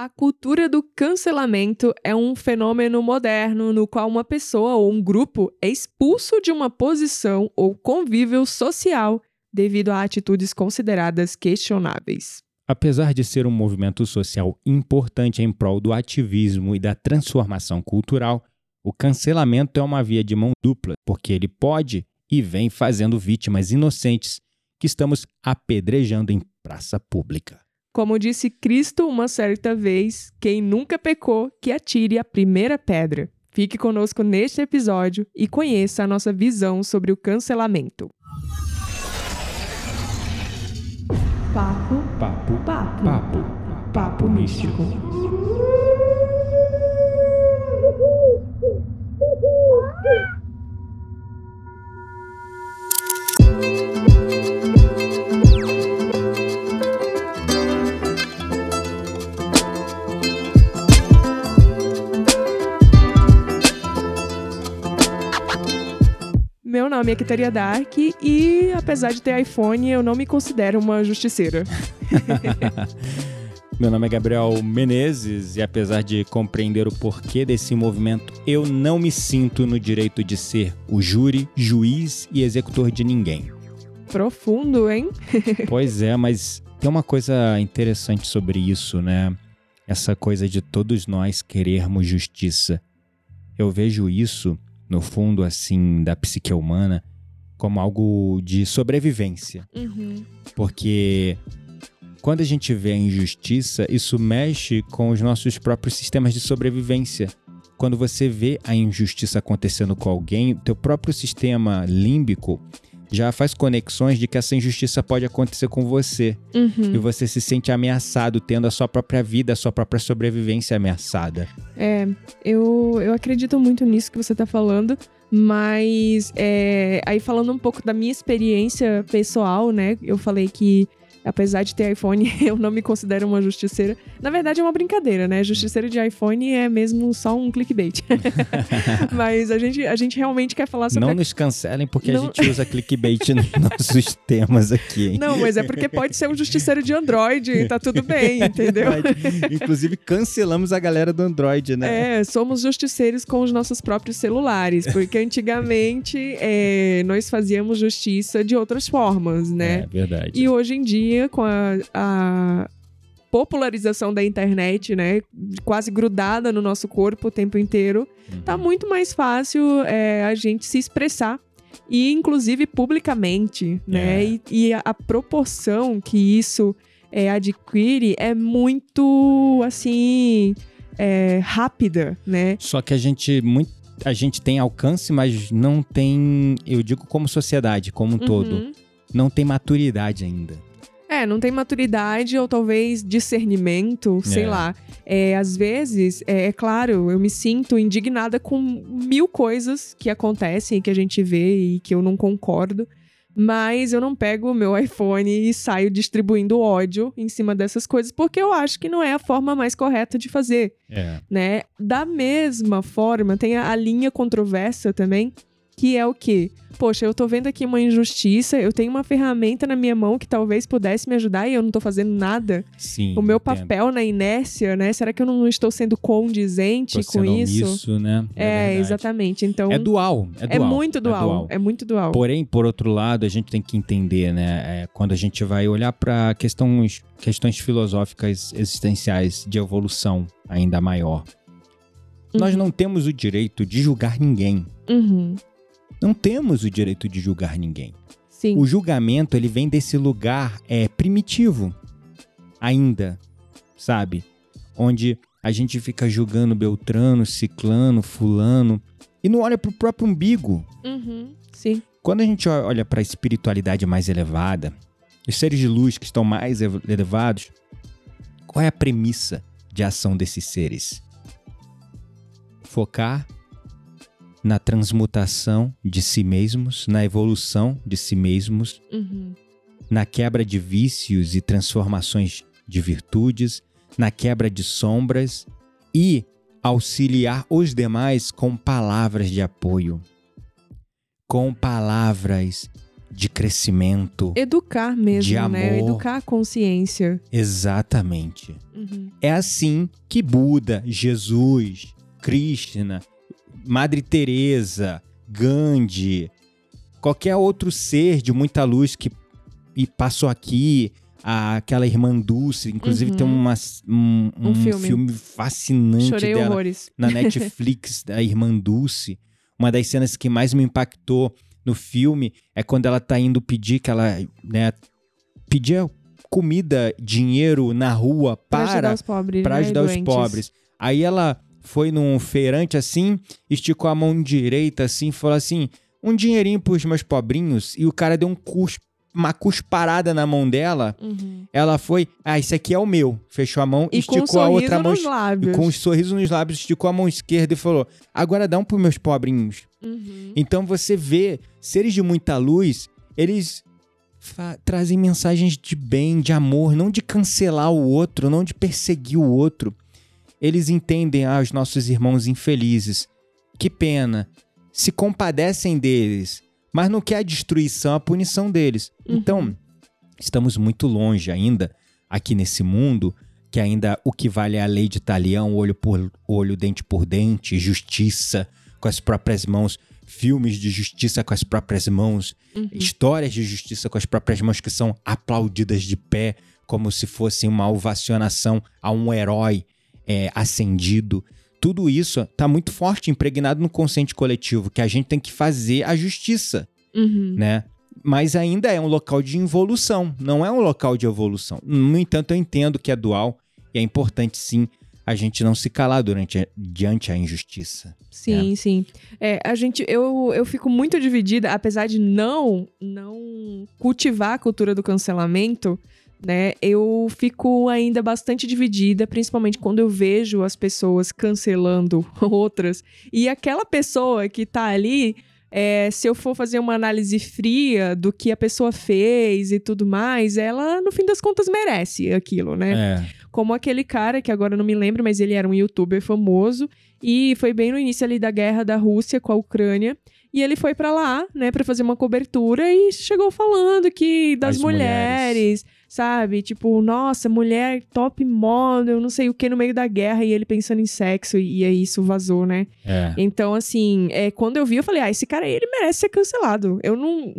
A cultura do cancelamento é um fenômeno moderno no qual uma pessoa ou um grupo é expulso de uma posição ou convívio social devido a atitudes consideradas questionáveis. Apesar de ser um movimento social importante em prol do ativismo e da transformação cultural, o cancelamento é uma via de mão dupla, porque ele pode e vem fazendo vítimas inocentes que estamos apedrejando em praça pública. Como disse Cristo uma certa vez, quem nunca pecou, que atire a primeira pedra. Fique conosco neste episódio e conheça a nossa visão sobre o cancelamento. Papo, Papo, papo, papo, papo místico. Meu nome é Kitaria Dark e, apesar de ter iPhone, eu não me considero uma justiceira. Meu nome é Gabriel Menezes e apesar de compreender o porquê desse movimento, eu não me sinto no direito de ser o júri, juiz e executor de ninguém. Profundo, hein? Pois é, mas tem uma coisa interessante sobre isso, né? Essa coisa de todos nós querermos justiça. Eu vejo isso, no fundo, assim, da psique humana, como algo de sobrevivência. Uhum. Porque quando a gente vê a injustiça, isso mexe com os nossos próprios sistemas de sobrevivência. Quando você vê a injustiça acontecendo com alguém, teu próprio sistema límbico já faz conexões de que essa injustiça pode acontecer com você. Uhum. E você se sente ameaçado, tendo a sua própria vida, a sua própria sobrevivência ameaçada. É, eu, eu acredito muito nisso que você tá falando, mas é, aí falando um pouco da minha experiência pessoal, né? Eu falei que apesar de ter iPhone, eu não me considero uma justiceira. Na verdade, é uma brincadeira, né? Justiceira de iPhone é mesmo só um clickbait. mas a gente, a gente realmente quer falar sobre Não a nos cancelem porque Não- a gente usa clickbait nos nossos temas aqui, hein? Não, mas é porque pode ser um justiceiro de Android e tá tudo bem, entendeu? É Verdade. Inclusive, cancelamos a galera do Android, né? É, somos justiceiros com os nossos próprios celulares, porque antigamente é, nós fazíamos justiça de outras formas, né? É verdade. E hoje em dia, com a, a popularização da internet, né, quase grudada no nosso corpo o tempo inteiro, Uhum. tá muito mais fácil é, a gente se expressar. E, inclusive, publicamente, né? É. E, e a, a proporção que isso é, adquire é muito, assim, é, rápida, né? Só que a gente muito a gente tem alcance, mas não tem, eu digo como sociedade, como um todo, Uhum. não tem maturidade ainda. É, não tem maturidade ou talvez discernimento, sei É. lá. É, às vezes, é, é claro, eu me sinto indignada com mil coisas que acontecem, que a gente vê e que eu não concordo. Mas eu não pego o meu iPhone e saio distribuindo ódio em cima dessas coisas, porque eu acho que não é a forma mais correta de fazer, É. né? Da mesma forma, tem a, a linha controversa também, que é o quê? Poxa, eu tô vendo aqui uma injustiça, eu tenho uma ferramenta na minha mão que talvez pudesse me ajudar e eu não tô fazendo nada. Sim. o meu entendo. papel na inércia, né? Será que eu não estou sendo condizente Tô com sendo isso? omisso, né? É, verdade. exatamente. Então, É dual, é é dual. muito dual. É, muito dual. Porém, por outro lado, a gente tem que entender, né? é, quando a gente vai olhar para questões, questões filosóficas existenciais de evolução ainda maior, nós Uhum. não temos o direito de julgar ninguém. Uhum. Não temos o direito de julgar ninguém. Sim. O julgamento ele vem desse lugar é primitivo ainda, sabe? Onde a gente fica julgando Beltrano, Ciclano, Fulano e não olha pro próprio umbigo. Uhum. Sim. Quando a gente olha para a espiritualidade mais elevada, os seres de luz que estão mais ev- elevados, qual é a premissa de ação desses seres? Focar na transmutação de si mesmos, na evolução de si mesmos, Uhum. na quebra de vícios e transformações de virtudes, na quebra de sombras e auxiliar os demais com palavras de apoio, com palavras de crescimento. Educar mesmo, De né? amor. Educar a consciência. Exatamente. Uhum. É assim que Buda, Jesus, Krishna, Madre Teresa, Gandhi, qualquer outro ser de muita luz que e passou aqui, a- aquela irmã Dulce, inclusive Uhum. tem uma, um, Um um filme. filme fascinante Chorei dela horrores. na Netflix, da irmã Dulce. Uma das cenas que mais me impactou no filme é quando ela tá indo pedir que ela, né, pedia comida, dinheiro na rua Pra ajudar para os pobres. para né, ajudar os pobres. Aí ela foi num feirante assim, esticou a mão direita assim, falou assim: "Um dinheirinho pros meus pobrinhos". E o cara deu um uma cusparada na mão dela. Uhum. Ela foi: "Ah, esse aqui é o meu". Fechou a mão, E com um esticou a outra mão nos lábios. e com um sorriso nos lábios, esticou a mão esquerda e falou: Agora dá um pros meus pobrinhos. Uhum. Então você vê seres de muita luz, eles trazem mensagens de bem, de amor, não de cancelar o outro, não de perseguir o outro. Eles entendem ah, os nossos irmãos infelizes. Que pena. Se compadecem deles, mas não quer a destruição, a punição deles. Uhum. Então, estamos muito longe ainda, aqui nesse mundo, que ainda o que vale é a lei de talião, olho por olho, dente por dente, justiça com as próprias mãos, filmes de justiça com as próprias mãos, Uhum. histórias de justiça com as próprias mãos que são aplaudidas de pé, como se fosse uma ovacionação a um herói é, ascendido. Tudo isso está muito forte, impregnado no consciente coletivo, que a gente tem que fazer a justiça Uhum. né? Mas ainda é um local de involução, não é um local de evolução. No entanto, eu entendo que é dual e é importante sim a gente não se calar durante a- diante a injustiça. Sim, sim. É, a gente, eu, eu fico muito dividida, apesar de não, não cultivar a cultura do cancelamento, né? Eu fico ainda bastante dividida, principalmente quando eu vejo as pessoas cancelando outras. E aquela pessoa que tá ali, é, se eu for fazer uma análise fria do que a pessoa fez e tudo mais, ela, no fim das contas, merece aquilo, né? É, Como aquele cara, que agora não me lembro, mas ele era um youtuber famoso. E foi bem no início ali da guerra da Rússia com a Ucrânia. E ele foi pra lá, né, pra fazer uma cobertura e chegou falando que das As mulheres, sabe? Tipo, nossa, mulher top model, não sei o que no meio da guerra e ele pensando em sexo e, e aí isso vazou, né? é. Então, assim, é, quando eu vi, eu falei, ah, esse cara aí, ele merece ser cancelado. Eu não.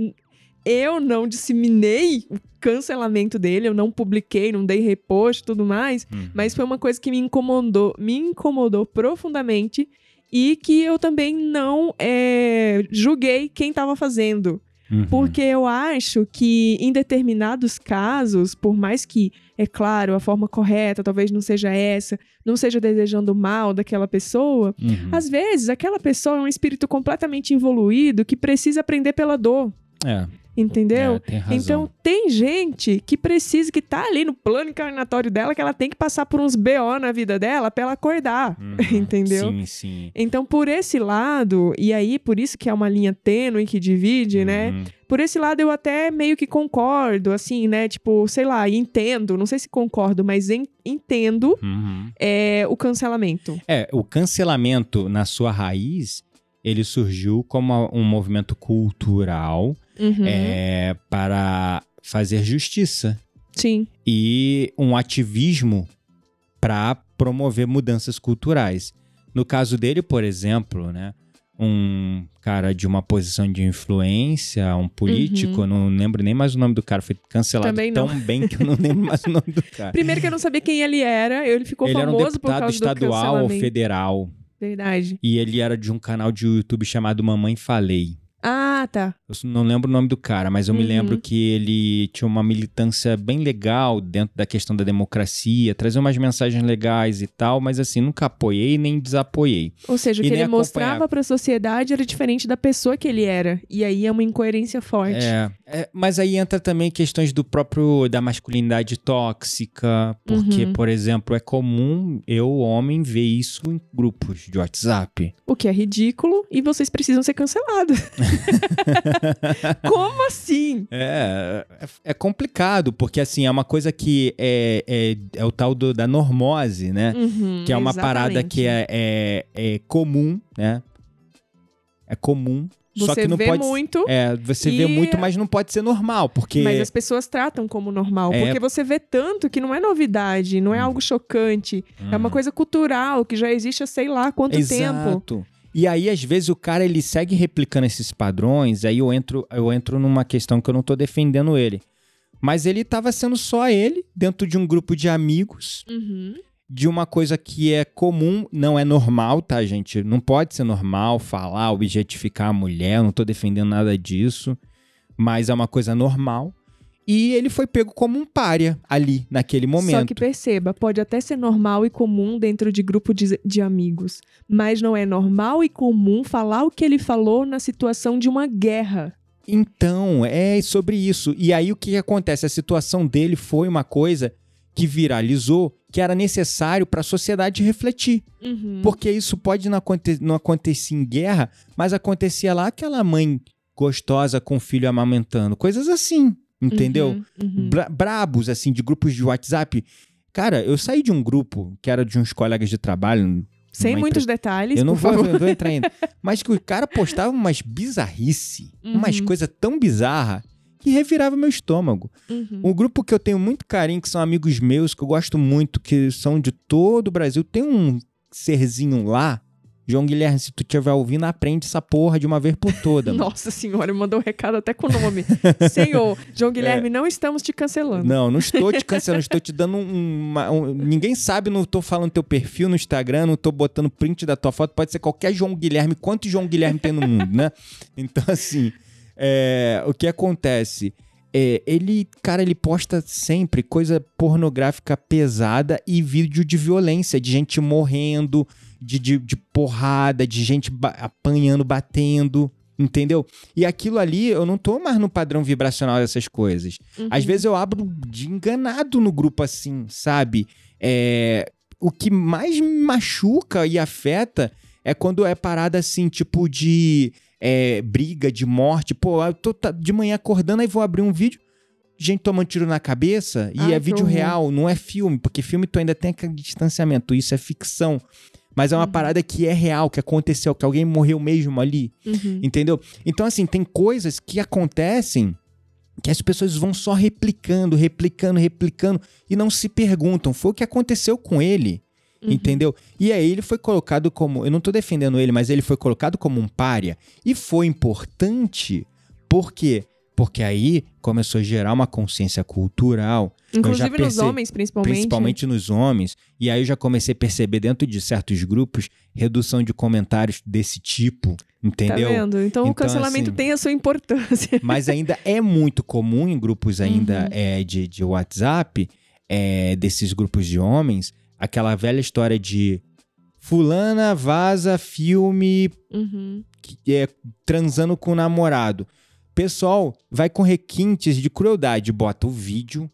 Eu não disseminei o cancelamento dele, eu não publiquei, não dei repost e tudo mais, Uhum. mas foi uma coisa que me incomodou, me incomodou profundamente e que eu também não é, julguei quem estava fazendo. Uhum. Porque eu acho que em determinados casos, por mais que, é claro, a forma correta talvez não seja essa, não seja desejando mal daquela pessoa, Uhum. às vezes, aquela pessoa é um espírito completamente evoluído que precisa aprender pela dor, É, entendeu? é, tem. Então, tem gente que precisa, que tá ali no plano encarnatório dela, que ela tem que passar por uns BO na vida dela pra ela acordar, Uhum. entendeu? Sim, sim. Então, por esse lado, e aí por isso que é uma linha tênue que divide, né? Uhum. Por esse lado eu até meio que concordo, assim, né? Tipo, sei lá, entendo, não sei se concordo, mas en- entendo Uhum. é, o cancelamento. É, o cancelamento na sua raiz, ele surgiu como um movimento cultural Uhum. é, para fazer justiça. Sim. e um ativismo para promover mudanças culturais. No caso dele, por exemplo, né, um cara de uma posição de influência, um político, eu não lembro nem mais o nome do cara, foi cancelado Uhum. Tão bem que eu não lembro mais o nome do cara. Primeiro que eu não sabia quem ele era, ele ficou ele era um famoso por deputado causa estadual ou federal Verdade. e ele era de um canal de YouTube chamado Mamãe Falei. Ah, tá. Eu não lembro o nome do cara, mas eu me Uhum. lembro que ele tinha uma militância bem legal dentro da questão da democracia, trazia umas mensagens legais e tal, mas assim, nunca apoiei nem desapoiei. Ou seja, o que ele mostrava acompanhava. pra sociedade era diferente da pessoa que ele era. E aí é uma incoerência forte. É, é, mas aí entra também questões do próprio da masculinidade tóxica, porque, Uhum. por exemplo, é comum eu, homem, ver isso em grupos de WhatsApp. O que é ridículo e vocês precisam ser cancelados. Como assim? É, é, é complicado, porque assim, é uma coisa que é, é, é o tal do- da normose, né? Uhum, que é uma exatamente. parada que é, é, é comum, né? É comum Só Você que não vê pode. muito, É, você vê e- muito, mas não pode ser normal, porque. mas as pessoas tratam como normal. É. Porque você vê tanto que não é novidade, não é algo chocante. É uma Hum. coisa cultural que já existe há sei lá quanto tempo. E aí, às vezes, o cara ele segue replicando esses padrões, aí eu entro, eu entro numa questão que eu não tô defendendo ele. Mas ele tava sendo só ele, dentro de um grupo de amigos, Uhum. de uma coisa que é comum, não é normal, tá, gente? Não pode ser normal falar, objetificar a mulher, eu não tô defendendo nada disso, mas é uma coisa normal. E ele foi pego como um pária ali, naquele momento. Só que perceba, pode até ser normal e comum dentro de grupo de, de amigos, mas não é normal e comum falar o que ele falou na situação de uma guerra. Então, é sobre isso. E aí o que, acontece? A situação dele foi uma coisa que viralizou, que era necessário para a sociedade refletir. Uhum. Porque isso pode não, aconte não acontecer em guerra, mas acontecia lá aquela mãe gostosa com o filho amamentando. Coisas assim, entendeu? Uhum, uhum. Bra- brabos, assim, de grupos de WhatsApp. Cara, eu saí de um grupo que era de uns colegas de trabalho. Sem muitos detalhes, Eu não vou, eu vou entrar ainda. Mas que o cara postava umas bizarrice, umas Uhum. coisas tão bizarras que revirava meu estômago. Uhum. Um grupo que eu tenho muito carinho, que são amigos meus, que eu gosto muito, que são de todo o Brasil. Tem um serzinho lá, João Guilherme, se tu estiver ouvindo, aprende essa porra de uma vez por toda. Nossa senhora, mandou um recado até com o nome. Senhor, João Guilherme, não estamos te cancelando. É. Não, não estou te cancelando, estou te dando um, uma- um- Ninguém sabe, não estou falando teu perfil no Instagram, não estou botando print da tua foto, pode ser qualquer João Guilherme, quantos João Guilherme tem no mundo, né? Então, assim, é, o que acontece? É, ele, cara, ele posta sempre coisa pornográfica pesada e vídeo de violência, de gente morrendo, de, de, de porrada, de gente ba- apanhando, batendo. Entendeu? E aquilo ali, eu não tô mais no padrão vibracional dessas coisas. Uhum. Às vezes eu abro de enganado no grupo assim, sabe? É, o que mais me machuca e afeta é quando é parada assim, tipo de é, briga, de morte. Pô, eu tô tá- de manhã acordando, aí vou abrir um vídeo, gente tomando tiro na cabeça, e Ai, é vídeo real, não é filme, porque filme tu ainda tem aquele distanciamento, isso é ficção. Mas é uma Uhum. parada que é real, que aconteceu, que alguém morreu mesmo ali. Uhum. Entendeu? Então, assim, tem coisas que acontecem que as pessoas vão só replicando, replicando, replicando e não se perguntam. Foi o que aconteceu com ele. Uhum. Entendeu? E aí ele foi colocado como. Eu não tô defendendo ele, mas ele foi colocado como um pária. E foi importante. Por quê? Porque aí começou a gerar uma consciência cultural Inclusive nos percebi- homens, principalmente. principalmente nos homens. E aí eu já comecei a perceber dentro de certos grupos redução de comentários desse tipo, entendeu? Tá vendo? Então, o Então, cancelamento assim, tem a sua importância. Mas ainda é muito comum em grupos ainda Uhum. é, de, de WhatsApp, é, desses grupos de homens, aquela velha história de fulana vaza filme Uhum. que é, transando com o namorado. Pessoal, vai com requintes de crueldade, bota o vídeo,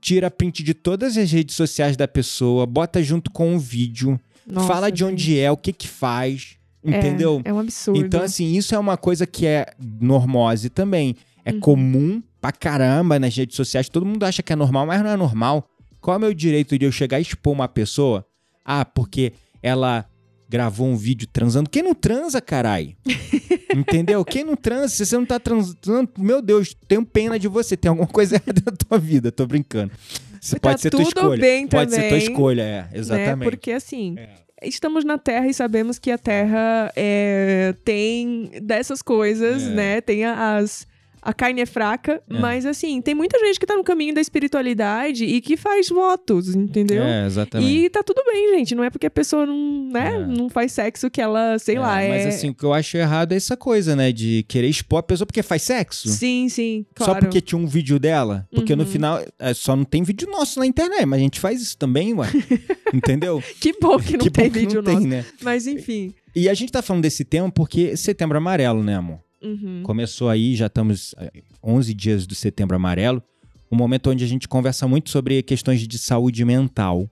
tira print de todas as redes sociais da pessoa, bota junto com o vídeo, Nossa, fala de onde gente. é, o que que faz, É, entendeu? É, um absurdo. Então, assim, isso é uma coisa que é normose também. É Uhum. comum pra caramba nas redes sociais. Todo mundo acha que é normal, mas não é normal. Qual é o meu direito de eu chegar e expor uma pessoa? Ah, porque ela gravou um vídeo transando. Quem não transa, carai? Entendeu? Quem não transa, se você não tá transando, meu Deus, tenho pena de você. Tem alguma coisa errada na tua vida. Tô brincando. Isso Tá pode ser tua escolha. bem pode ser tua também, escolha, é. né? Exatamente. Porque, assim, É. estamos na Terra e sabemos que a Terra é, tem dessas coisas, É. né? Tem as... A carne é fraca, É. mas assim, tem muita gente que tá no caminho da espiritualidade e que faz votos, entendeu? É, exatamente. E tá tudo bem, gente. Não é porque a pessoa não, né, É. não faz sexo que ela, sei lá, é. Mas assim, o que eu acho errado é essa coisa, né? De querer expor a pessoa porque faz sexo. Sim, sim, claro. Só porque tinha um vídeo dela? Porque no Uhum. final é, só não tem vídeo nosso na internet, mas a gente faz isso também, ué. Entendeu? Que bom que não que tem bom que vídeo não nosso. tem, né? Mas enfim. E a gente tá falando desse tema porque setembro amarelo, né, amor? Uhum. Começou aí, já estamos eh, 11 dias do setembro amarelo, um momento onde a gente conversa muito sobre questões de saúde mental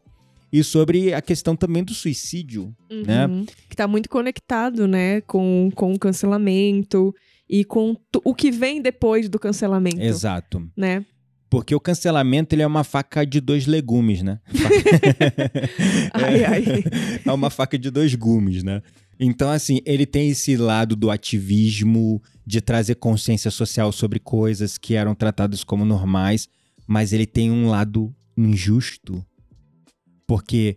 e sobre a questão também do suicídio, né? Uhum. Que tá muito conectado, né, com, com o cancelamento e com o que vem depois do cancelamento, Exato. né? Porque o cancelamento ele é uma faca de dois legumes, né? Ai, ai. É uma faca de dois gumes, né? Então, assim, ele tem esse lado do ativismo, de trazer consciência social sobre coisas que eram tratadas como normais, mas ele tem um lado injusto. Porque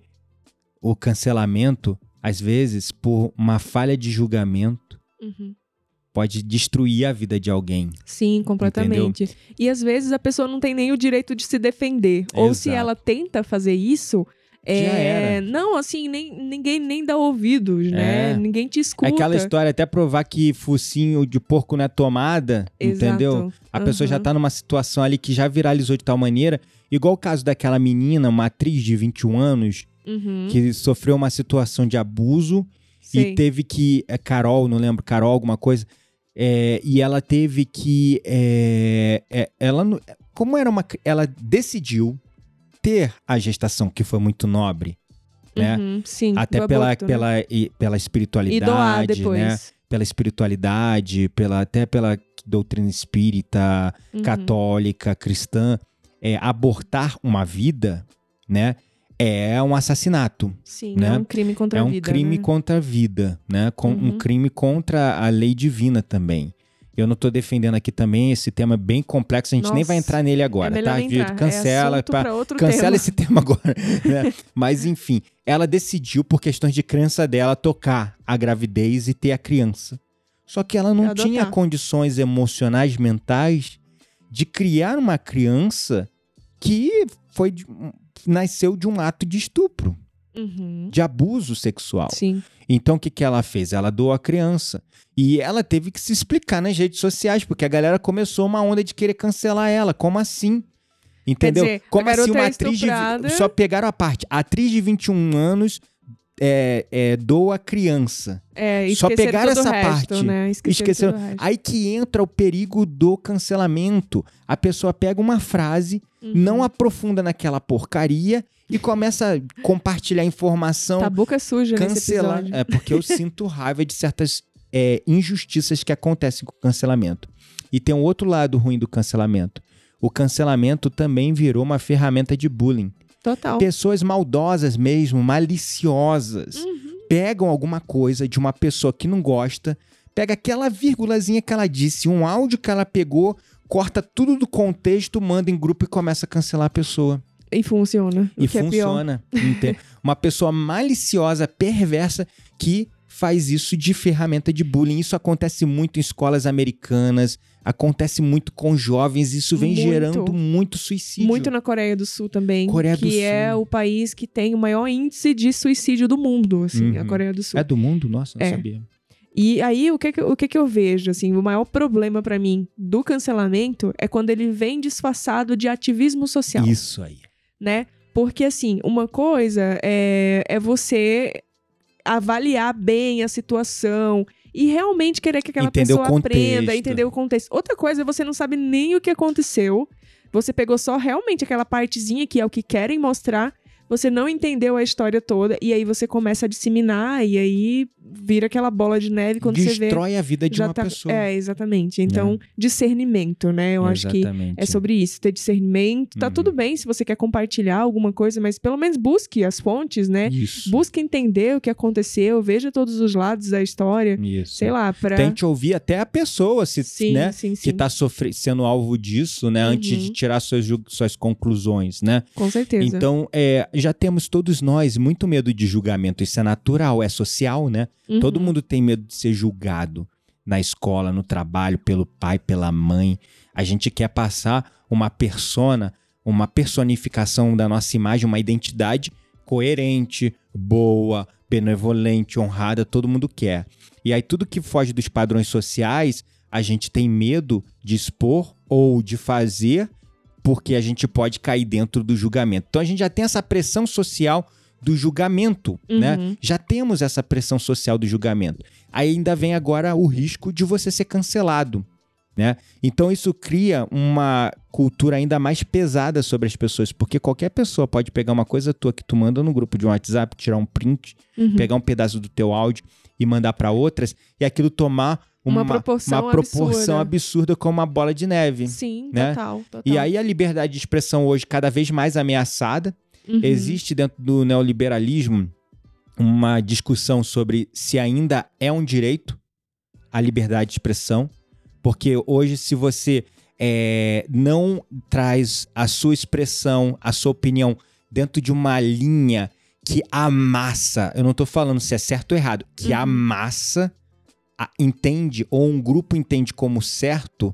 o cancelamento, às vezes, por uma falha de julgamento, Uhum. pode destruir a vida de alguém. Sim, completamente. E às vezes a pessoa não tem nem o direito de se defender. Ou se Exato. ela tenta fazer isso. É... Não, assim, nem, ninguém nem dá ouvidos, né? É. Ninguém te É escuta. aquela história até provar que focinho de porco não é tomada, Exato. entendeu? A pessoa já Uhum. tá numa situação ali que já viralizou de tal maneira, igual o caso daquela menina, uma atriz de 21 anos, Uhum. que sofreu uma situação de abuso e teve que. É Carol, não lembro, Carol, alguma coisa. é, e ela teve que. é, é, ela, não- como era uma. Ela decidiu ter a gestação, que foi muito nobre, né? Uhum, Sim. Até pela, aborto, né? pela, e- pela espiritualidade, né? Pela espiritualidade, pela, até pela doutrina espírita, Uhum. católica, cristã. É, abortar uma vida, né? É um assassinato. Sim, né? é um crime contra é a um vida. crime né? contra a vida, né? Com, Um Uhum. crime contra a lei divina também. Eu não tô defendendo aqui também esse tema bem complexo, a gente nem Nossa, vai entrar nele agora, é tá? nem Vitor? entrar. Cancela, é pra outro cancela tema. esse tema agora. né? Mas enfim, ela decidiu, por questões de crença dela, tocar a gravidez e ter a criança. Só que ela não tinha condições emocionais, mentais, de criar uma criança que foi nasceu de um ato de estupro, Uhum. de abuso sexual. Sim. Então o que, que ela fez? Ela doou a criança. E ela teve que se explicar nas redes sociais, porque a galera começou uma onda de querer cancelar ela. Como assim? Entendeu? dizer, Como assim uma é atriz de. Só pegaram a parte. A atriz de 21 anos é, é, doa a criança. É, Só o essa resto, parte. Né? O resto. Aí que entra o perigo do cancelamento. A pessoa pega uma frase, Uhum. não aprofunda naquela porcaria e começa a compartilhar informação Tá boca suja cancelar. É porque eu sinto raiva de certas é, injustiças que acontecem com o cancelamento. E tem um outro lado ruim do cancelamento. O cancelamento também virou uma ferramenta de bullying. Total. Pessoas maldosas mesmo, maliciosas, Uhum. pegam alguma coisa de uma pessoa que não gosta, pega aquela vírgulazinha que ela disse, um áudio que ela pegou, corta tudo do contexto, manda em grupo e começa a cancelar a pessoa. E funciona. E é funciona. ente- Uma pessoa maliciosa, perversa, que faz isso de ferramenta de bullying. Isso acontece muito em escolas americanas, acontece muito com jovens, isso vem Muito. gerando muito suicídio. Muito na Coreia do Sul também. Coreia do que é Sul. o país que tem o maior índice de suicídio do mundo, assim, a Uhum. Coreia do Sul. É do mundo? Nossa, não É. sabia. E aí, o que o que que eu vejo, assim, o maior problema pra mim do cancelamento é quando ele vem disfarçado de ativismo social, Isso aí. né? Porque, assim, uma coisa é, é você avaliar bem a situação e realmente querer que aquela Entender pessoa aprenda, entender o contexto. Outra coisa é você não sabe nem o que aconteceu, você pegou só realmente aquela partezinha que é o que querem mostrar, você não entendeu a história toda, e aí você começa a disseminar, e aí vira aquela bola de neve quando você vê. Destrói a vida de uma tá- pessoa. É, exatamente. Então, discernimento, né? Eu acho que Exatamente. é sobre isso, ter discernimento. Tá Uhum. tudo bem se você quer compartilhar alguma coisa, mas pelo menos busque as fontes, né? Isso. Busque entender o que aconteceu, veja todos os lados da história. Isso. Sei lá, pra. Tente ouvir até a pessoa, se, sim, né? sim, sim. que está sendo alvo disso, né? Antes Uhum. de tirar suas, suas conclusões, né? Com certeza. Então, é, já temos todos nós muito medo de julgamento. Isso é natural, é social, né? Uhum. Todo mundo tem medo de ser julgado na escola, no trabalho, pelo pai, pela mãe. A gente quer passar uma persona, uma personificação da nossa imagem, uma identidade coerente, boa, benevolente, honrada, todo mundo quer. E aí tudo que foge dos padrões sociais, a gente tem medo de expor ou de fazer porque a gente pode cair dentro do julgamento. Então a gente já tem essa pressão social do julgamento, né? Uhum. Já temos essa pressão social do julgamento. Aí ainda vem agora o risco de você ser cancelado, né? Então isso cria uma cultura ainda mais pesada sobre as pessoas, porque qualquer pessoa pode pegar uma coisa tua que tu manda no grupo de um WhatsApp, tirar um print, Uhum. pegar um pedaço do teu áudio e mandar para outras e aquilo tomar Uma uma, proporção uma proporção absurda. absurda como uma bola de neve. Sim, né? total, total. E aí a liberdade de expressão hoje cada vez mais ameaçada. Uhum. Existe dentro do neoliberalismo uma discussão sobre se ainda é um direito a liberdade de expressão, porque hoje, se você é, não traz a sua expressão, a sua opinião dentro de uma linha que a massa, eu não estou falando se é certo ou errado, que uhum. a massa a, entende ou um grupo entende como certo,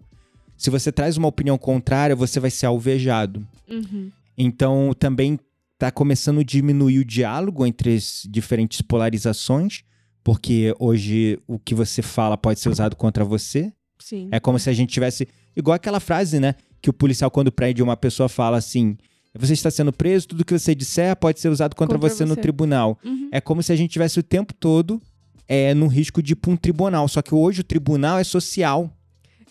se você traz uma opinião contrária, você vai ser alvejado. Uhum. Então, também está começando a diminuir o diálogo entre as diferentes polarizações, porque hoje o que você fala pode ser usado contra você. Sim. É como se a gente tivesse. Igual aquela frase, né? Que o policial, quando prende uma pessoa, fala assim: você está sendo preso, tudo que você disser pode ser usado contra, contra você, você, no tribunal. Uhum. É como se a gente tivesse o tempo todo é, no risco de ir para um tribunal. Só que hoje o tribunal é social.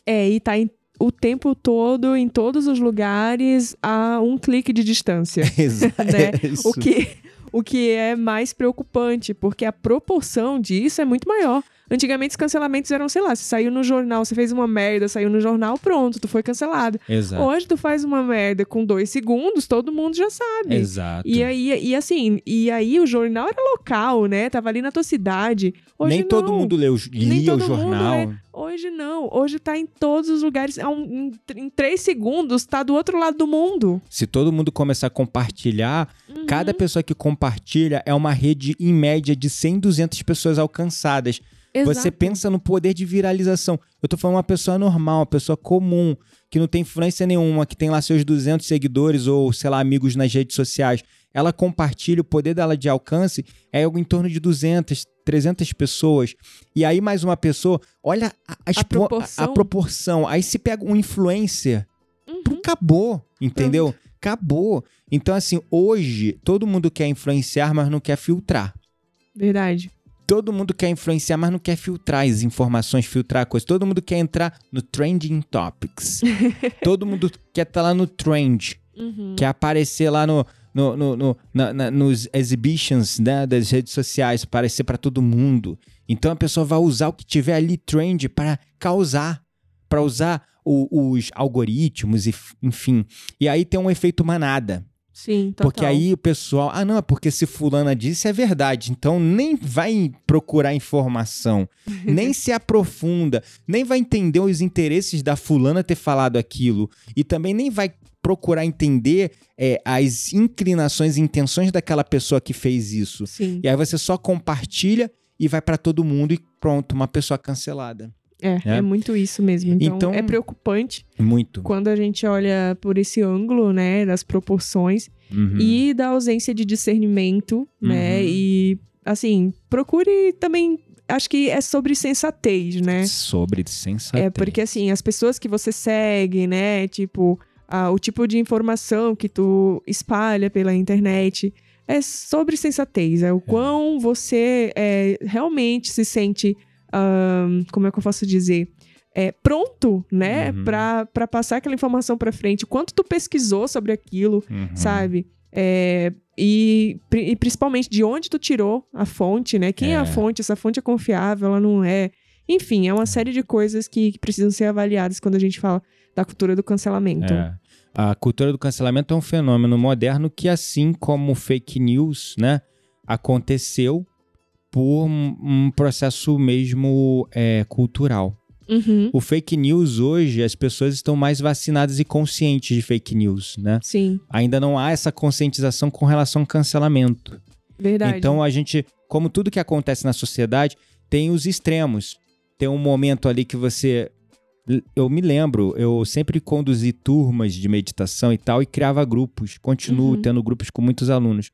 É, e tá em o tempo todo, em todos os lugares, a um clique de distância. Exato. né? É o, que, o que é mais preocupante, porque a proporção disso é muito maior. Antigamente os cancelamentos eram, sei lá, você saiu no jornal, você fez uma merda, saiu no jornal, pronto, tu foi cancelado. Exato. Hoje tu faz uma merda com dois segundos, todo mundo já sabe. Exato. E aí, e assim, e aí o jornal era local, né? Tava ali na tua cidade. Hoje Nem não. todo mundo leu, lia o jornal. Mundo, Hoje não. Hoje tá em todos os lugares. É em, em, três segundos, tá do outro lado do mundo. Se todo mundo começar a compartilhar, uhum. cada pessoa que compartilha é uma rede, em média, de 100, 200 pessoas alcançadas. Exato. Você pensa no poder de viralização. Eu tô falando uma pessoa normal, uma pessoa comum, que não tem influência nenhuma, que tem lá seus 200 seguidores ou, sei lá, amigos nas redes sociais. Ela compartilha, o poder dela de alcance é algo em torno de 200, 300 pessoas. E aí mais uma pessoa, olha a, a, a, proporção. a proporção. Aí se pega um influencer, uhum. acabou, entendeu? Pronto. Acabou. Então assim, hoje todo mundo quer influenciar, mas não quer filtrar. Verdade todo mundo quer influenciar, mas não quer filtrar as informações, filtrar coisas. Todo mundo quer entrar no trending topics. todo mundo quer estar tá lá no trend. Uhum. Quer aparecer lá no, no, no, no na, na, nos exhibitions né, das redes sociais, aparecer para todo mundo. Então a pessoa vai usar o que tiver ali trend para causar, para usar o, os algoritmos, e, enfim. E aí tem um efeito manada. Sim, total. Porque aí o pessoal, ah, não, é porque se fulana disse é verdade. Então nem vai procurar informação, nem se aprofunda, nem vai entender os interesses da fulana ter falado aquilo e também nem vai procurar entender é, as inclinações e intenções daquela pessoa que fez isso. Sim. E aí você só compartilha e vai para todo mundo e pronto, uma pessoa cancelada. É, é, é, muito isso mesmo. Então, então, é preocupante. Muito. Quando a gente olha por esse ângulo, né, das proporções uhum. e da ausência de discernimento, né, uhum. e assim, procure também acho que é sobre sensatez, né? Sobre sensatez. É, porque assim, as pessoas que você segue, né? Tipo, a, o tipo de informação que tu espalha pela internet é sobre sensatez. É o é. quão você é, realmente se sente um, como é que eu posso dizer? É, pronto, né, uhum. para passar aquela informação para frente. Quanto tu pesquisou sobre aquilo, uhum. sabe? É, e, e, principalmente de onde tu tirou a fonte, né? Quem é. é. a fonte? Essa fonte é confiável, ela não é. Enfim, é uma série de coisas que, que precisam ser avaliadas quando a gente fala da cultura do cancelamento. É. A cultura do cancelamento é um fenômeno moderno que, assim como fake news, né, aconteceu por um processo mesmo é, cultural. Uhum. O fake news hoje, as pessoas estão mais vacinadas e conscientes de fake news, né? Sim. Ainda não há essa conscientização com relação ao cancelamento. Verdade. Então a gente, como tudo que acontece na sociedade, tem os extremos. Tem um momento ali que você. Eu me lembro, eu sempre conduzi turmas de meditação e tal e criava grupos. Continuo uhum. tendo grupos com muitos alunos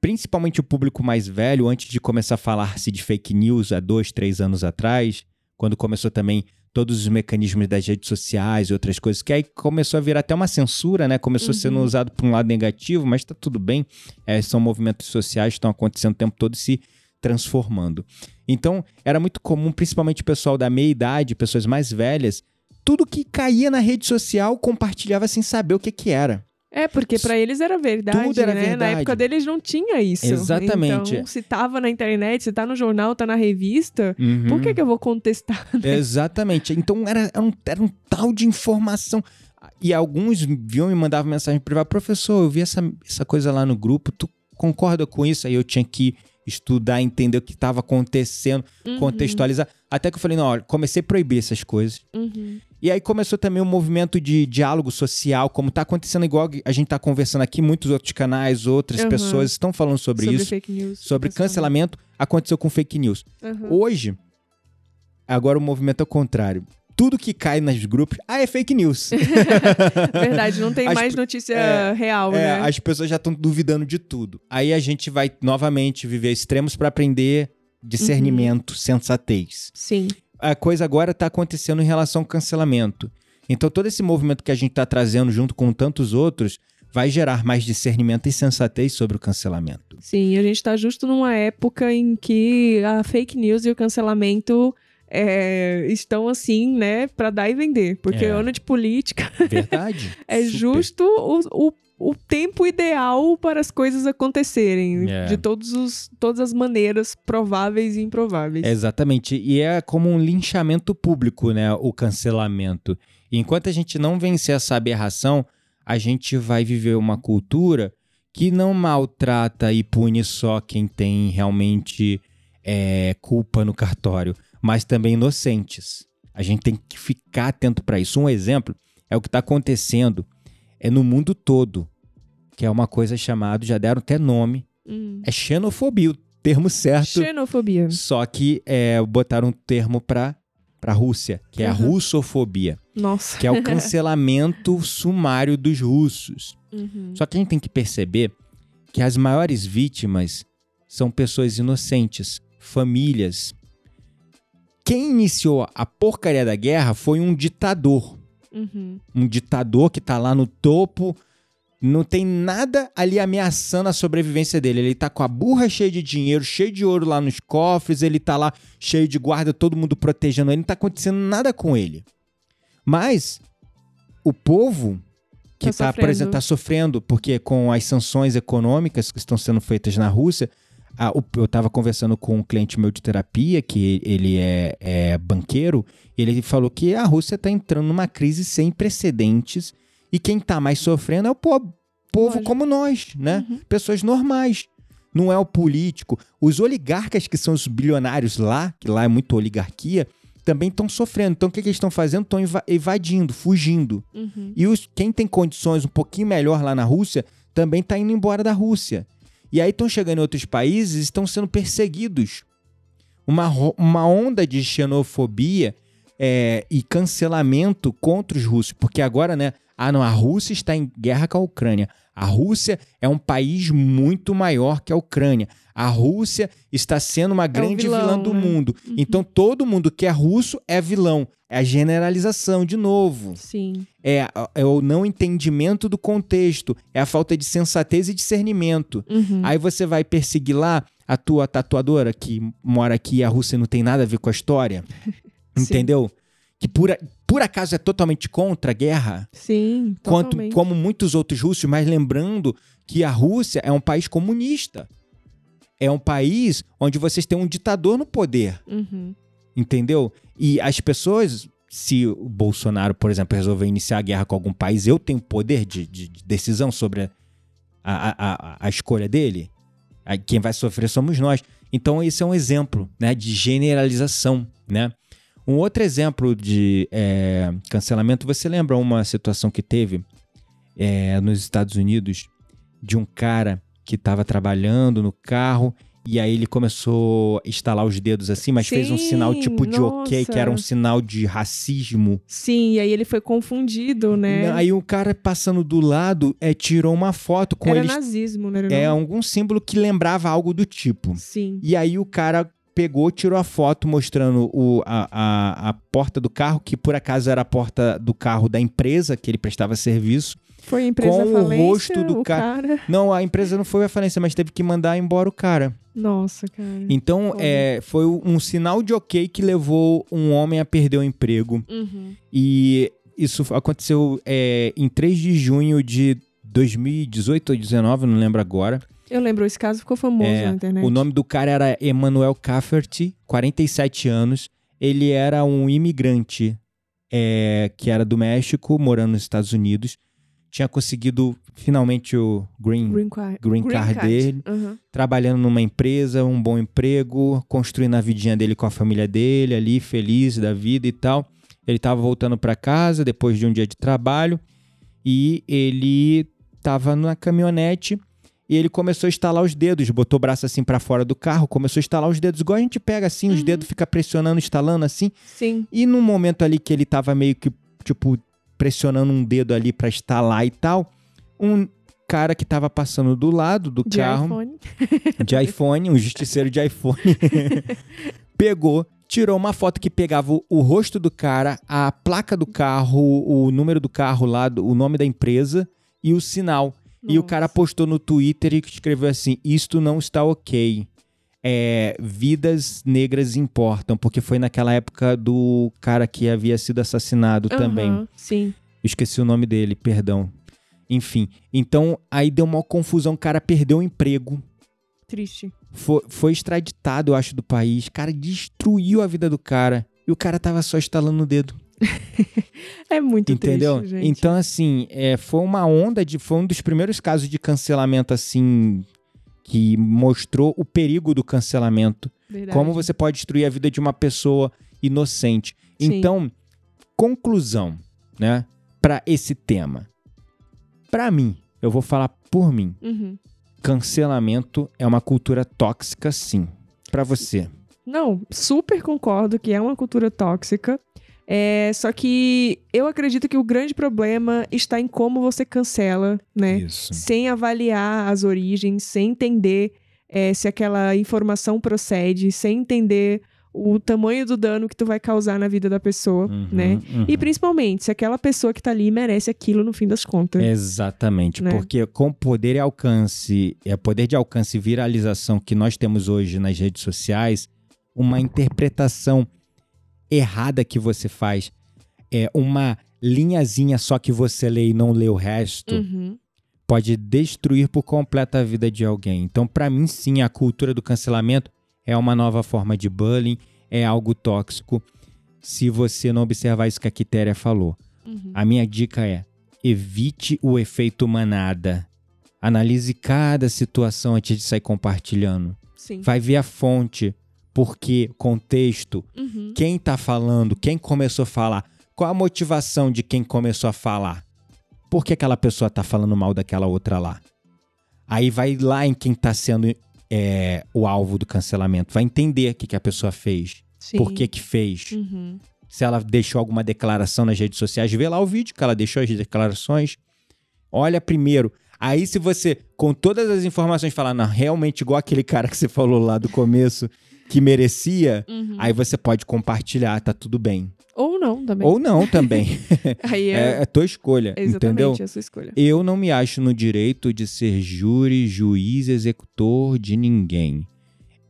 principalmente o público mais velho, antes de começar a falar-se de fake news há dois, três anos atrás, quando começou também todos os mecanismos das redes sociais e outras coisas, que aí começou a virar até uma censura, né? Começou uhum. sendo usado por um lado negativo, mas tá tudo bem. É, são movimentos sociais que estão acontecendo o tempo todo se transformando. Então, era muito comum, principalmente o pessoal da meia idade, pessoas mais velhas, tudo que caía na rede social compartilhava sem saber o que, que era. É, porque para eles era verdade, Tudo era né? Verdade. Na época deles não tinha isso. Exatamente. Então, se tava na internet, se tá no jornal, tá na revista, uhum. por que que eu vou contestar? Né? Exatamente. Então era, era, um, era um tal de informação. E alguns viam e mandavam mensagem privada, professor, eu vi essa, essa coisa lá no grupo, tu concorda com isso? Aí eu tinha que estudar, entender o que estava acontecendo, Uhum. contextualizar. Até que eu falei, não, olha, comecei a proibir essas coisas. Uhum. E aí começou também um movimento de diálogo social, como tá acontecendo igual a gente tá conversando aqui, muitos outros canais, outras Uhum. pessoas estão falando sobre, Sobre isso, fake news. sobre cancelamento, aconteceu com fake news. Hoje, agora o movimento é o contrário. Tudo que cai nos grupos, ah, é fake news. Verdade, não tem As mais notícia é, real, É, né? as pessoas já estão duvidando de tudo. Aí a gente vai novamente viver extremos para aprender discernimento, sensatez. Sim. A coisa agora está acontecendo em relação ao cancelamento. Então todo esse movimento que a gente está trazendo junto com tantos outros vai gerar mais discernimento e sensatez sobre o cancelamento. Sim, a gente tá justo numa época em que a fake news e o cancelamento é, estão assim, né, pra dar e vender. Porque É. ano de política Verdade? é Super. justo o, o, o tempo ideal para as coisas acontecerem. É. De todos os, todas as maneiras prováveis e improváveis. Exatamente. E é como um linchamento público, né? O cancelamento. E enquanto a gente não vencer essa aberração, a gente vai viver uma cultura que não maltrata e pune só quem tem realmente é, culpa no cartório, mas também inocentes. A gente tem que ficar atento para isso. Um exemplo é o que está acontecendo é no mundo todo, que é uma coisa chamada, já deram até nome, Hum. é xenofobia, o termo certo. Xenofobia. Só que é, botaram um termo para a Rússia, que é a Uhum. russofobia, Nossa. que é o cancelamento sumário dos russos. Uhum. Só que a gente tem que perceber que as maiores vítimas são pessoas inocentes, famílias. Quem iniciou a porcaria da guerra foi um ditador. Uhum. Um ditador que tá lá no topo, não tem nada ali ameaçando a sobrevivência dele. Ele tá com a burra cheia de dinheiro, cheio de ouro lá nos cofres, ele tá lá cheio de guarda, todo mundo protegendo ele, não tá acontecendo nada com ele. Mas o povo que Tá tá, apresenta- tá sofrendo, porque com as sanções econômicas que estão sendo feitas na Rússia, a- o- eu estava conversando com um cliente meu de terapia, que ele é, é banqueiro, e ele falou que a Rússia está entrando numa crise sem precedentes e quem está mais sofrendo é o po- povo Lógico. como nós, né? Uhum. Pessoas normais. Não é o político. Os oligarcas, que são os bilionários lá, que lá é muito oligarquia, também estão sofrendo. Então, o que, que eles estão fazendo? Estão evadindo, fugindo. Uhum. E os, quem tem condições um pouquinho melhor lá na Rússia também está indo embora da Rússia. E aí estão chegando em outros países e estão sendo perseguidos. Uma, uma onda de xenofobia é, e cancelamento contra os russos. Porque agora, né? Ah, não, a Rússia está em guerra com a Ucrânia. A Rússia é um país muito maior que a Ucrânia. A Rússia está sendo uma grande vilão, vilã do né? mundo. Então todo mundo que é russo é vilão. É a generalização, de novo Sim. é, é o não entendimento do contexto, é a falta de sensatez e discernimento. Uhum. Aí você vai perseguir lá a tua tatuadora que mora aqui e a Rússia não tem nada a ver com a história, Sim. entendeu? Que por, por acaso é totalmente contra a guerra, Sim, quanto, totalmente. como muitos outros russos, mas lembrando que a Rússia é um país comunista. É um país onde vocês têm um ditador no poder. Uhum. Entendeu? E as pessoas, se o Bolsonaro, por exemplo, resolver iniciar a guerra com algum país, eu tenho poder de, de- de decisão sobre a, a, a, a escolha dele? Quem vai sofrer somos nós. Então, esse é um exemplo né, de generalização. Né? Um outro exemplo de é, cancelamento, você lembra uma situação que teve é, nos Estados Unidos de um cara que estava trabalhando no carro e aí ele começou a estalar os dedos assim, mas fez um Sim, sinal tipo de ok, que era um nossa. sinal de racismo. Sim, e aí ele foi confundido, né? Aí o cara passando do lado é, tirou uma foto com Era ele. nazismo, né? É não? algum símbolo que lembrava algo do tipo. Sim. E aí o cara pegou, tirou a foto mostrando o, a, a, a porta do carro, que por acaso era a porta do carro da empresa que ele prestava serviço. Foi a empresa Com o rosto do o cara-. Não, a empresa não foi à falência, mas teve que mandar embora o cara. Nossa, cara. Então, é, foi um sinal de ok que levou um homem a perder o emprego. Uhum. E isso aconteceu é, em 3 de junho de 2018 ou 2019, não lembro agora. Eu lembro, esse caso ficou famoso É, na internet. O nome do cara era Emmanuel Cafferty, 47 anos. Ele era um imigrante é, que era do México, morando nos Estados Unidos. tinha conseguido finalmente o green, Green card. green card dele, Aham. trabalhando numa empresa, um bom emprego, construindo a vidinha dele com a família dele ali, feliz da vida e tal. Ele tava voltando para casa depois de um dia de trabalho e ele tava na caminhonete e ele começou a estalar os dedos, botou o braço assim para fora do carro, começou a estalar os dedos, igual a gente pega assim, os Uhum. dedos fica pressionando, estalando assim. Sim. E num momento ali que ele tava meio que, tipo, pressionando um dedo ali pra estalar e tal, um cara que tava passando do lado do De carro, iPhone. de iPhone, um justiceiro de iPhone, pegou, tirou uma foto que pegava o, o rosto do cara, a placa do carro, o número do carro lá, o nome da empresa e o sinal. E o cara postou no Twitter e escreveu assim: Isto não está ok. É, vidas negras importam, porque foi naquela época do cara que havia sido assassinado também. Aham, Sim. Esqueci o nome dele, perdão. Enfim, então aí deu uma confusão, o cara perdeu o emprego, Triste. foi, foi extraditado, eu acho, do país. Cara, destruiu a vida do cara. E o cara tava só estalando o dedo. É muito entendeu? triste, gente. Então, assim, é, foi uma onda de. Foi um dos primeiros casos de cancelamento, assim, que mostrou o perigo do cancelamento. Verdade. Como você pode destruir a vida de uma pessoa inocente. Sim. Então, conclusão, né, para esse tema. Para mim, eu vou falar por mim. Uhum. Cancelamento é uma cultura tóxica, sim. Para você. Não, super concordo que é uma cultura tóxica. É, só que eu acredito que o grande problema está em como você cancela, né? Isso. Sem avaliar as origens, sem entender é, se aquela informação procede, sem entender o tamanho do dano que tu vai causar na vida da pessoa, Uhum, né? uhum. E principalmente se aquela pessoa que tá ali merece aquilo no fim das contas. Exatamente, Né? porque com o poder e alcance, é poder de alcance e viralização que nós temos hoje nas redes sociais, uma interpretação errada que você faz, é uma linhazinha só que você lê e não lê o resto, Uhum. pode destruir por completo a vida de alguém. Então, para mim, sim, a cultura do cancelamento é uma nova forma de bullying, é algo tóxico. Se você não observar isso que a Quitéria falou, Uhum. a minha dica é: evite o efeito manada. Analise cada situação antes de sair compartilhando. Sim. Vai ver a fonte, porque contexto, Uhum. quem tá falando, quem começou a falar, qual a motivação de quem começou a falar? Por que aquela pessoa tá falando mal daquela outra lá? Aí vai lá em quem tá sendo é, o alvo do cancelamento, vai entender o que, que a pessoa fez, Sim. por que que fez Uhum. se ela deixou alguma declaração nas redes sociais, vê lá o vídeo que ela deixou as declarações. Olha primeiro. Aí, se você, com todas as informações, falar, não, realmente igual aquele cara que você falou lá do começo, que merecia, Uhum. aí você pode compartilhar, tá tudo bem. Ou não também. Ou não também. Aí é, é, é tua escolha, exatamente entendeu? a sua escolha. Eu não me acho no direito de ser júri, juiz, executor de ninguém.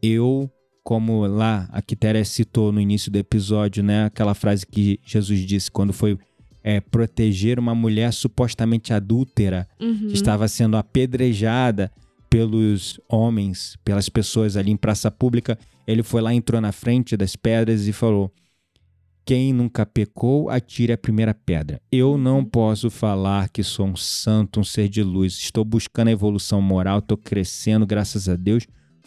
Eu, como lá a Quitéria citou no início do episódio, né? Aquela frase que Jesus disse quando foi é, proteger uma mulher supostamente adúltera, Uhum. que estava sendo apedrejada pelos homens, pelas pessoas ali em praça pública. Ele foi lá, entrou na frente das pedras e falou: Quem nunca pecou, atire a primeira pedra. Eu não Uhum. posso falar que sou um santo, um ser de luz. Estou buscando a evolução moral, estou crescendo, graças a Deus,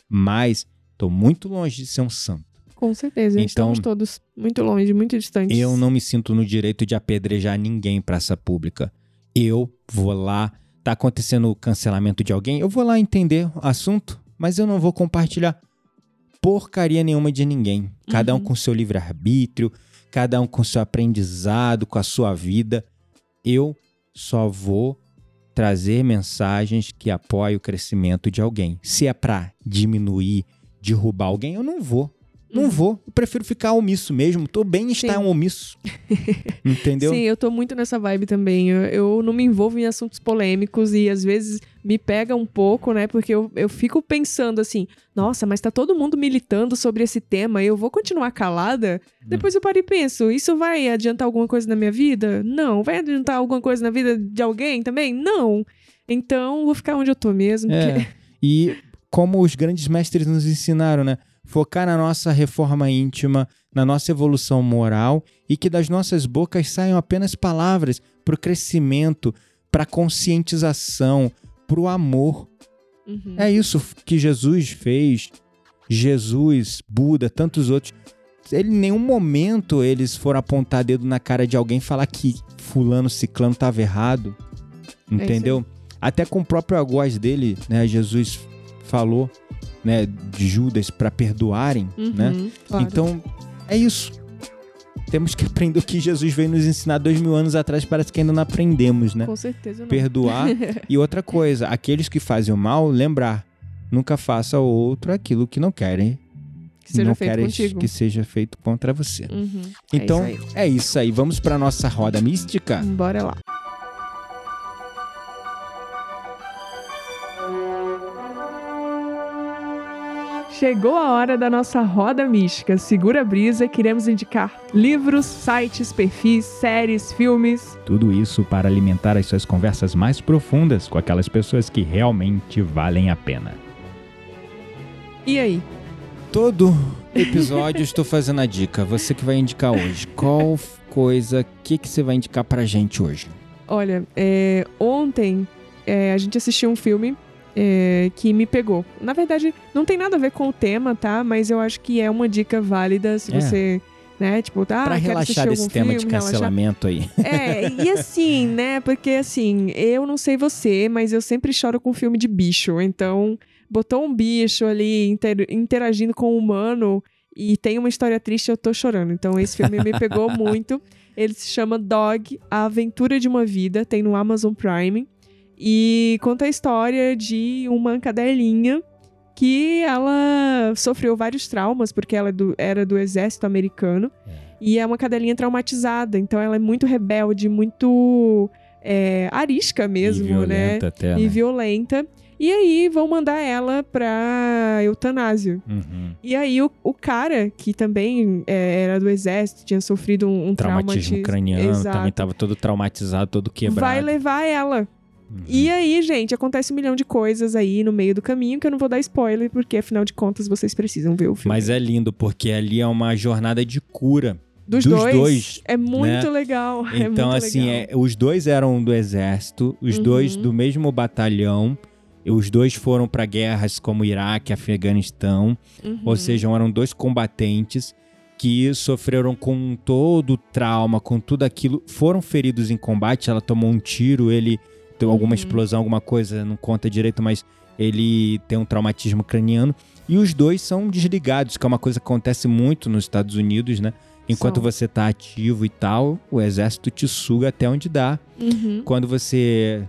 mas estou muito longe de ser um santo. Com certeza. Então- Estamos todos muito longe, muito distantes. Eu não me sinto no direito de apedrejar ninguém em praça pública. Eu vou lá, tá acontecendo o cancelamento de alguém, eu vou lá entender o assunto, mas eu não vou compartilhar porcaria nenhuma de ninguém. Cada um Uhum. com seu livre-arbítrio, cada um com seu aprendizado, com a sua vida. Eu só vou trazer mensagens que apoiem o crescimento de alguém. Se é pra diminuir, derrubar alguém, eu não vou. Não Uhum. vou. Eu prefiro ficar omisso mesmo. Tô bem em estar um omisso. Entendeu? Sim, eu tô muito nessa vibe também. Eu, eu não me envolvo em assuntos polêmicos e às vezes me pega um pouco, né? Porque eu, eu fico pensando assim, nossa, mas tá todo mundo militando sobre esse tema e eu vou continuar calada? Hum. Depois eu paro e penso, isso vai adiantar alguma coisa na minha vida? Não. Vai adiantar alguma coisa na vida de alguém também? Não. Então, vou ficar onde eu tô mesmo. porque- É. E como os grandes mestres nos ensinaram, né? Focar na nossa reforma íntima, na nossa evolução moral e que das nossas bocas saiam apenas palavras para o crescimento, para conscientização, para o amor. Uhum. É isso que Jesus fez. Jesus, Buda, tantos outros. Ele, em nenhum momento eles foram apontar dedo na cara de alguém e falar que fulano, ciclano estava errado. É Entendeu? Até com o próprio algoz dele, né? Jesus falou, né, de Judas para perdoarem, né? Uhum, claro. Então, é isso. Temos que aprender o que Jesus veio nos ensinar dois mil anos atrás, parece que ainda não aprendemos, né? Com certeza não. Perdoar. e outra coisa, aqueles que fazem o mal, lembrar. Nunca faça ao outro aquilo que não querem. que seja não feito querem contigo. que seja feito contra você. Uhum, Então, é isso é isso aí. Vamos para nossa roda mística? aí. Bora lá. Chegou a hora da nossa roda mística. Segura a brisa, queremos indicar livros, sites, perfis, séries, filmes. Tudo isso para alimentar as suas conversas mais profundas com aquelas pessoas que realmente valem a pena. E aí? Todo episódio estou fazendo a dica. Você que vai indicar hoje. Qual coisa, o que, que você vai indicar pra gente hoje? Olha, é, ontem é, a gente assistiu um filme é, que me pegou. Na verdade, não tem nada a ver com o tema, tá? Mas eu acho que é uma dica válida se É. você, né, tipo, tá, pra quero relaxar assistir desse algum tema filme, de relaxar. cancelamento aí. É, e assim, né? Porque assim, eu não sei você, mas eu sempre choro com filme de bicho. Então, botou um bicho ali inter- interagindo com o humano e tem uma história triste, eu tô chorando. Então, esse filme me pegou muito. Ele se chama Dog, A Aventura de uma Vida, tem no Amazon Prime. E conta a história de uma cadelinha que ela sofreu vários traumas, porque ela é do- era do exército americano. E é uma cadelinha traumatizada, então ela é muito rebelde, muito é, arisca mesmo, e violenta né? até, E né? violenta. E aí vão mandar ela pra eutanásia. Uhum. E aí o, o cara, que também é, era do exército, tinha sofrido um, um Traumatismo traumatismo craniano, Exato. também tava todo traumatizado, todo quebrado. vai levar ela. Uhum. E aí, gente, acontece um milhão de coisas aí no meio do caminho que eu não vou dar spoiler, porque afinal de contas vocês precisam ver o filme. Mas é lindo, porque ali é uma jornada de cura. dos, dos dois, dois, é muito né? legal. é Então, muito assim, legal. é, os dois eram do exército, os dois Uhum. do mesmo batalhão. e Os dois foram para guerras como Iraque, Afeganistão, Uhum. ou seja, eram dois combatentes que sofreram com todo o trauma, com tudo aquilo, foram feridos em combate. Ela tomou um tiro, ele alguma Uhum. explosão, alguma coisa, não conta direito, mas ele tem um traumatismo craniano. E os dois são desligados, que é uma coisa que acontece muito nos Estados Unidos, né? Enquanto você tá ativo e tal, o exército te suga até onde dá. Uhum. Quando você,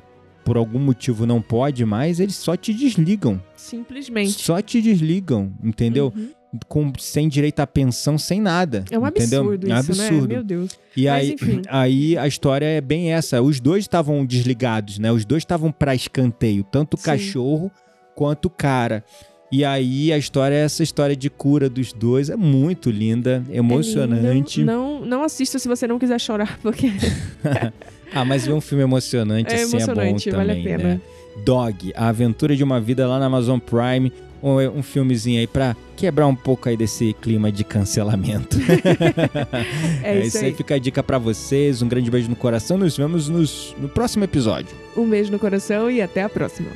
por algum motivo, não pode mais, eles só te desligam. Simplesmente. Só te desligam, entendeu? Uhum. Com, sem direito à pensão, sem nada. É um entendeu? absurdo é um isso, absurdo. né? Meu Deus. E Mas, aí, enfim. aí a história é bem essa. Os dois estavam desligados, né? Os dois estavam pra escanteio, tanto o Sim. cachorro quanto o cara. E aí a história é essa história de cura dos dois. É muito linda, emocionante. É. Não, não assista se você não quiser chorar, porque Ah, mas ver um filme emocionante é assim emocionante, é bom também, vale a pena. né? Dog, a aventura de uma vida lá na Amazon Prime. Um, um filmezinho aí pra quebrar um pouco aí desse clima de cancelamento. É isso aí. Fica a dica pra vocês. Um grande beijo no coração. Nos vemos nos- no próximo episódio. Um beijo no coração e até a próxima.